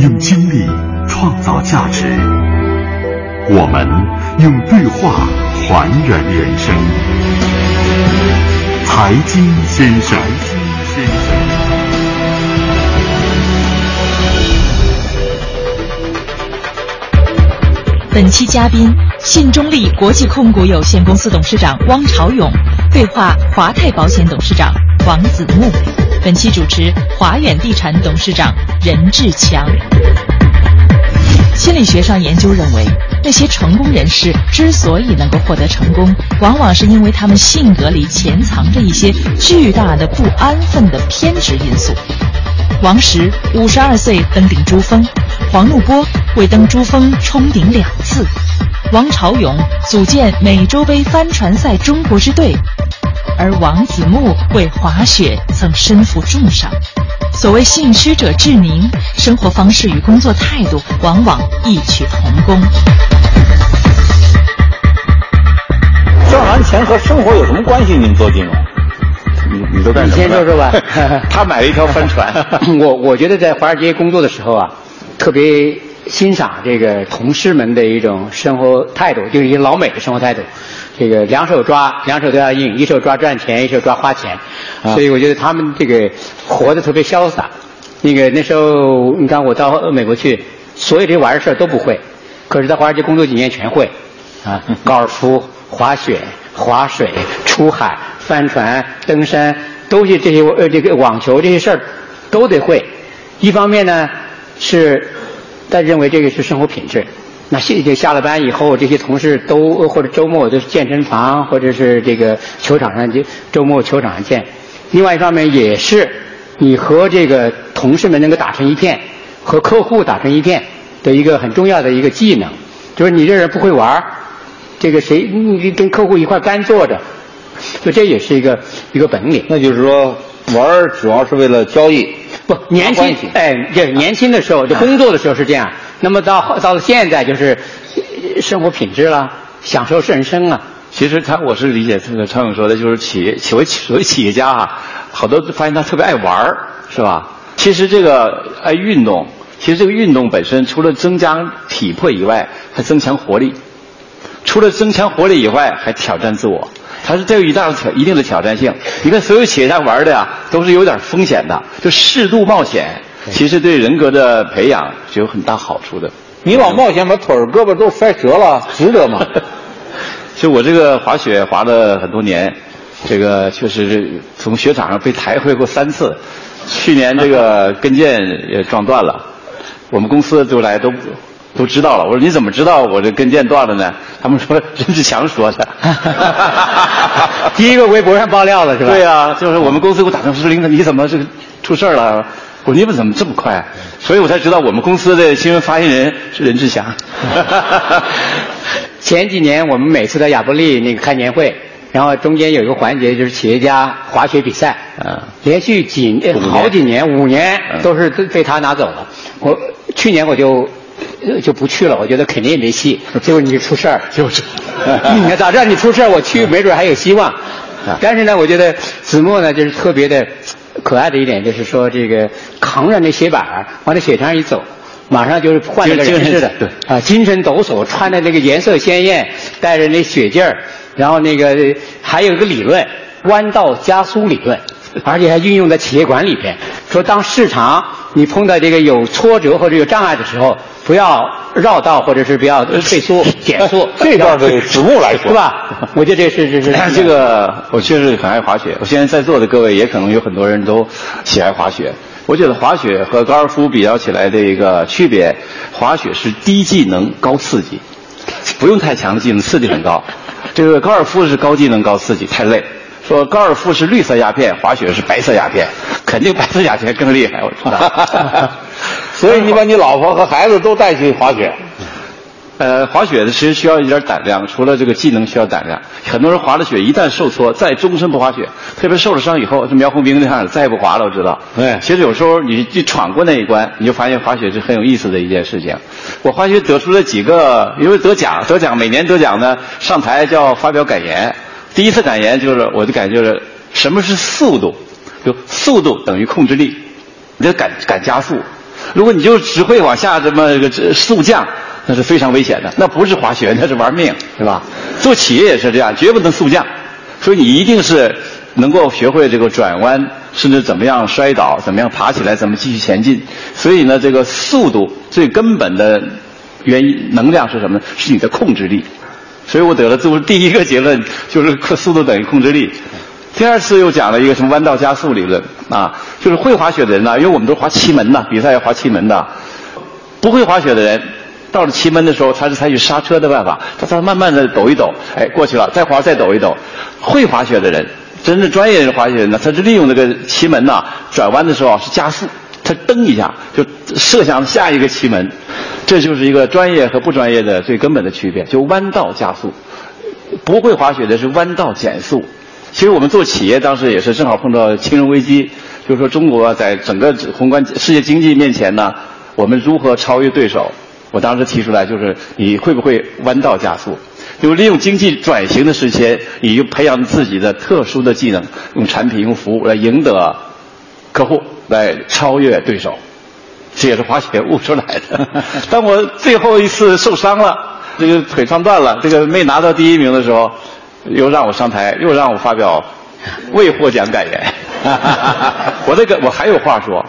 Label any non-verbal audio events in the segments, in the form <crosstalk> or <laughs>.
用经历创造价值，我们用对话还原人生。财经先生，先生。本期嘉宾：信中利国际控股有限公司董事长汪朝勇，对话华泰保险董事长王子木。本期主持华远地产董事长任志强。心理学上研究认为，那些成功人士之所以能够获得成功，往往是因为他们性格里潜藏着一些巨大的不安分的偏执因素。王石五十二岁登顶珠峰，黄怒波为登珠峰冲顶两次，王朝勇组建美洲杯帆船赛中国之队。而王子木为滑雪曾身负重伤。所谓兴趣者志宁，生活方式与工作态度往往异曲同工。赚完钱和生活有什么关系？您做金融，你你都干什么？你先说说吧。<laughs> 他买了一条帆船。<laughs> 我我觉得在华尔街工作的时候啊，特别欣赏这个同事们的一种生活态度，就是一些老美的生活态度。这个两手抓，两手都要硬，一手抓赚钱，一手抓花钱，所以我觉得他们这个活得特别潇洒。那个那时候，你看我到美国去，所有这玩意儿事儿都不会，可是在华尔街工作几年全会，啊，<laughs> 高尔夫、滑雪、划水、出海、帆船、登山，都是这些呃这个网球这些事儿都得会。一方面呢是，他认为这个是生活品质。那下就下了班以后，这些同事都或者周末都是健身房或者是这个球场上就周末球场上见。另外一方面也是，你和这个同事们能够打成一片，和客户打成一片的一个很重要的一个技能，就是你这人不会玩这个谁你跟客户一块干坐着，就这也是一个一个本领。那就是说玩主要是为了交易。不年轻哎，这年轻的时候就工作的时候是这样。那么到到了现在，就是生活品质了，享受人生啊。其实他我是理解这个常勇说的，就是企业作为作为企业家啊，好多发现他特别爱玩儿，是吧？其实这个爱运动，其实这个运动本身除了增加体魄以外，还增强活力。除了增强活力以外，还挑战自我。它是带有一大挑一定的挑战性。你看，所有企业家玩的呀，都是有点风险的，就适度冒险，其实对人格的培养是有很大好处的。你老冒险把腿儿胳膊都摔折了，<laughs> 值得吗？就我这个滑雪滑了很多年，这个确实是从雪场上被抬回过三次。去年这个跟腱也撞断了，我们公司都来都。都知道了，我说你怎么知道我这跟腱断了呢？他们说任志强说的。<laughs> 第一个微博上爆料了是吧？对呀，就是我们公司给我打电话说领导你怎么这个出事了？我你们怎么这么快？所以我才知道我们公司的新闻发言人是任志强。<laughs> 前几年我们每次在亚布力那个开年会，然后中间有一个环节就是企业家滑雪比赛，嗯，连续几好几年五年都是被他拿走了。我去年我就。就不去了，我觉得肯定也没戏。<laughs> 结果你出事儿，就是。<laughs> 你看早知道你出事儿，我去没准还有希望。但是呢，我觉得子墨呢，就是特别的可爱的一点，就是说这个扛着那鞋板往那雪场一走，马上就是换了个人似的。对。啊，精神抖擞，穿的那个颜色鲜艳，带着那雪劲儿，然后那个还有一个理论——弯道加速理论，<laughs> 而且还运用在企业管理里边。说当市场你碰到这个有挫折或者有障碍的时候。不要绕道，或者是不要退缩、减速。这段对子木来说，是吧？我觉得这是这是这个，我确实很爱滑雪。我现在在座的各位也可能有很多人都喜爱滑雪。我觉得滑雪和高尔夫比较起来的一个区别，滑雪是低技能高刺激，不用太强的技能，刺激很高。这个高尔夫是高技能高刺激，太累。说高尔夫是绿色鸦片，滑雪是白色鸦片，肯定白色鸦片更厉害，我知道。<laughs> 所以你把你老婆和孩子都带去滑雪，呃，滑雪的其实需要一点胆量，除了这个技能需要胆量。很多人滑了雪，一旦受挫，再终身不滑雪，特别受了伤以后，是苗红兵那样，再也不滑了。我知道。对。其实有时候你去闯过那一关，你就发现滑雪是很有意思的一件事情。我滑雪得出了几个，因为得奖，得奖每年得奖呢，上台叫发表感言。第一次感言就是，我的感觉就是什么是速度？就速度等于控制力，你得敢敢加速。如果你就只会往下这么个速降，那是非常危险的。那不是滑雪，那是玩命，是吧？做企业也是这样，绝不能速降。所以你一定是能够学会这个转弯，甚至怎么样摔倒，怎么样爬起来，怎么继续前进。所以呢，这个速度最根本的原因能量是什么呢？是你的控制力。所以我得了最第一个结论就是速度等于控制力。第二次又讲了一个什么弯道加速理论啊，就是会滑雪的人呢，因为我们都滑七门的，比赛要滑七门的，不会滑雪的人。到了奇门的时候，他是采取刹车的办法，他他慢慢的抖一抖，哎，过去了，再滑再抖一抖。会滑雪的人，真正专业的滑雪人呢，他是利用这个奇门呐，转弯的时候是加速，他蹬一下就射向下一个奇门，这就是一个专业和不专业的最根本的区别，就弯道加速。不会滑雪的是弯道减速。其实我们做企业当时也是正好碰到金融危机，就是说中国在整个宏观世界经济面前呢，我们如何超越对手？我当时提出来就是你会不会弯道加速？就利用经济转型的时间，你就培养自己的特殊的技能，用产品、用服务来赢得客户，来超越对手。这也是滑雪悟出来的。<laughs> 当我最后一次受伤了，这个腿撞断了，这个没拿到第一名的时候，又让我上台，又让我发表未获奖感言。<laughs> 我这个我还有话说。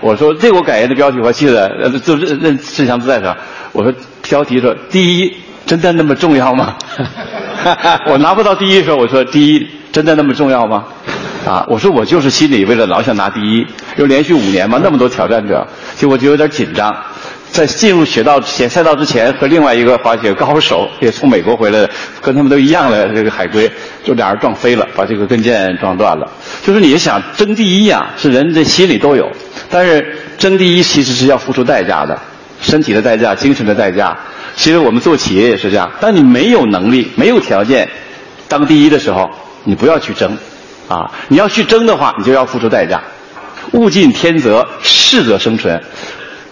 我说这个我感言的标题我记得，就认认志强在上。我说标题说第一真的那么重要吗？<laughs> 我拿不到第一的时候，我说第一真的那么重要吗？啊，我说我就是心里为了老想拿第一，又连续五年嘛，那么多挑战者，就我就有点紧张。在进入雪道前，赛道之前，和另外一个滑雪高手也从美国回来，跟他们都一样的这个海龟，就俩人撞飞了，把这个跟腱撞断了。就是你想争第一呀，是人的心里都有。但是争第一其实是要付出代价的，身体的代价、精神的代价。其实我们做企业也是这样。当你没有能力、没有条件当第一的时候，你不要去争，啊，你要去争的话，你就要付出代价。物竞天择，适者生存。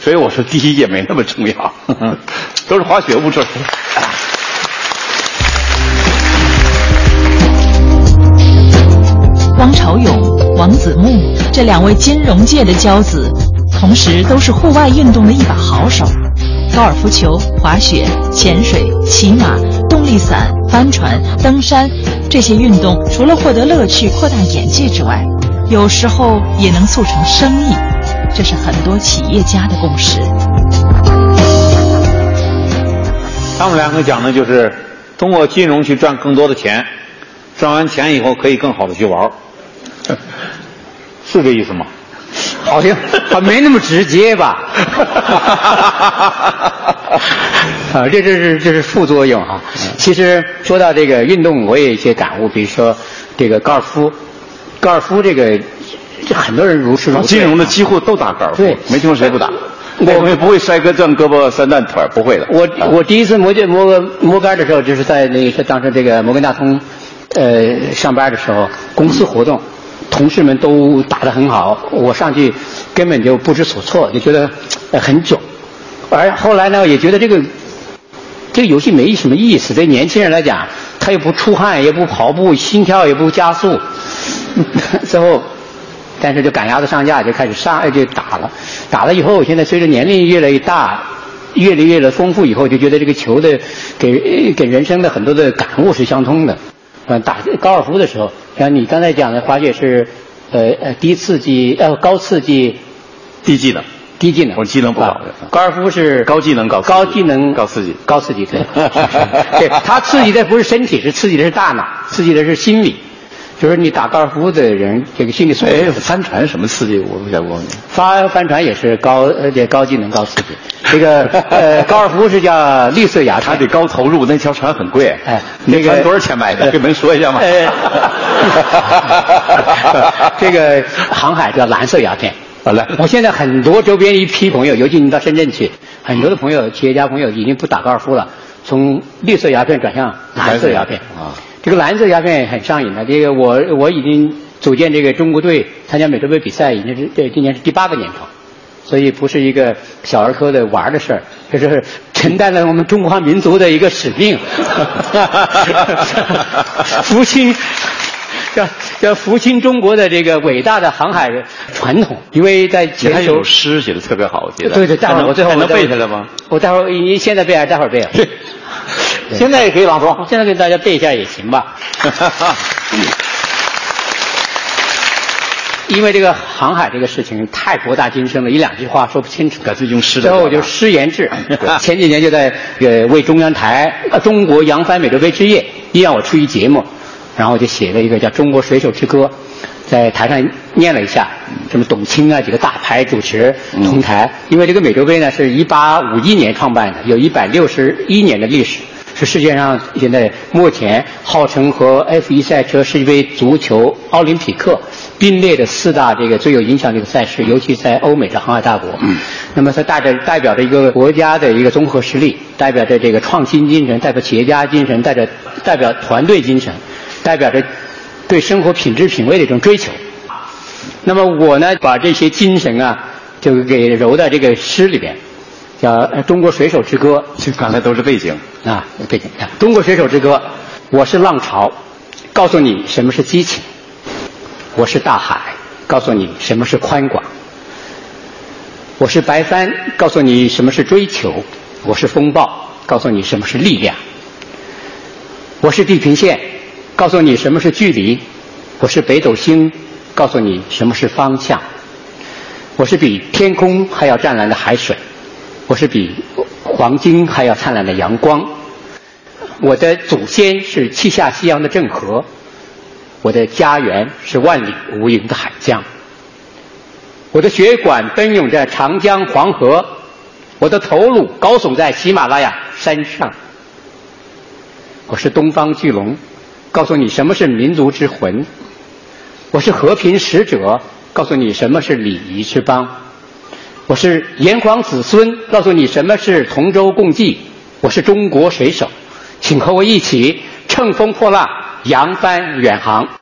所以我说第一也没那么重要，<laughs> 都是滑雪悟出来的。汪朝勇、王子木这两位金融界的骄子，同时都是户外运动的一把好手。高尔夫球、滑雪、潜水、骑马、伞、帆船、登山，这些运动除了获得乐趣、扩大眼界之外，有时候也能促成生意，这是很多企业家的共识。他们两个讲的就是通过金融去赚更多的钱，赚完钱以后可以更好的去玩。是这意思吗？好像 <laughs> 还没那么直接吧？<laughs> 啊，这这是这是副作用啊。其实说到这个运动，我也有一些感悟，比如说这个高尔夫，高尔夫这个很多人如是如金融的几乎都打高尔夫，对，没听说谁不打。我们不会摔个断胳膊摔断腿不会的。我我第一次摸这摸摸杆的时候，就是在那个当时这个摩根大通。呃，上班的时候，公司活动，同事们都打得很好，我上去根本就不知所措，就觉得很囧。而后来呢，也觉得这个这个游戏没什么意思。对年轻人来讲，他又不出汗，也不跑步，心跳也不加速。<laughs> 最后，但是就赶鸭子上架，就开始杀，就打了。打了以后，现在随着年龄越来越大，越来越的丰富以后，就觉得这个球的给给人生的很多的感悟是相通的。嗯，打高尔夫的时候，像你刚才讲的滑雪是，呃呃低刺激呃高刺激，低技能，低技能，我技能不好。高尔夫是高技能高高技能高刺激。高刺激对，<laughs> 对，它刺激的不是身体，是刺激的是大脑，刺激的是心理。就是你打高尔夫的人，这个心理素质。哎，帆船什么刺激？我不想问你。发帆船也是高，而且高技能高刺激。<laughs> 这个呃，高尔夫是叫绿色鸦片，它得高投入，那条船很贵。哎，那个多少钱买的？这能说一下吗？<laughs> 这个航海叫蓝色鸦片。好了，我现在很多周边一批朋友，尤其你到深圳去，很多的朋友，企业家朋友已经不打高尔夫了，从绿色鸦片转向蓝色鸦片啊。这个蓝色鸦片很上瘾的。这个我我已经组建这个中国队，参加美洲杯比赛已经是这今年是第八个年头，所以不是一个小儿科的玩的事儿，这是承担了我们中华民族的一个使命。<laughs> 父亲，要复兴中国的这个伟大的航海传统。因为在前首有诗写的特别好，我记得。对对，待会儿我最后还能背下来吗？？我待会儿你现在背还是待会儿背啊？<laughs> 现在也可以朗我诵。现在给大家背一下也行吧。<laughs> 因为这个航海这个事情太博大精深了，一两句话说不清楚。干脆用诗的最后我就诗言志。<laughs> 前几年就在呃为中央台呃中国扬帆美洲杯之夜，一让我出一节目，然后我就写了一个叫《中国水手之歌》，在台上念了一下，什么董卿啊几个大牌主持同台。因为这个美洲杯呢是一八五一年创办的，有一百六十一年的历史。是世界上现在目前号称和 F 一赛车、世界杯足球、奥林匹克并列的四大这个最有影响力的赛事，尤其在欧美的航海大国。嗯，那么它代表代表着一个国家的一个综合实力，代表着这个创新精神，代表企业家精神，代表代表团队精神，代表着对生活品质品味的一种追求。那么我呢，把这些精神啊，就给揉在这个诗里边，叫呃《中国水手之歌》。<laughs> 就刚才都是背景。啊，背景看《中国水手之歌》，我是浪潮，告诉你什么是激情；我是大海，告诉你什么是宽广；我是白帆，告诉你什么是追求；我是风暴，告诉你什么是力量；我是地平线，告诉你什么是距离；我是北斗星，告诉你什么是方向；我是比天空还要湛蓝的海水。我是比黄金还要灿烂的阳光。我的祖先是七下西洋的郑和，我的家园是万里无垠的海疆。我的血管奔涌着长江黄河，我的头颅高耸在喜马拉雅山上。我是东方巨龙，告诉你什么是民族之魂。我是和平使者，告诉你什么是礼仪之邦。我是炎黄子孙，告诉你什么是同舟共济。我是中国水手，请和我一起乘风破浪，扬帆远航。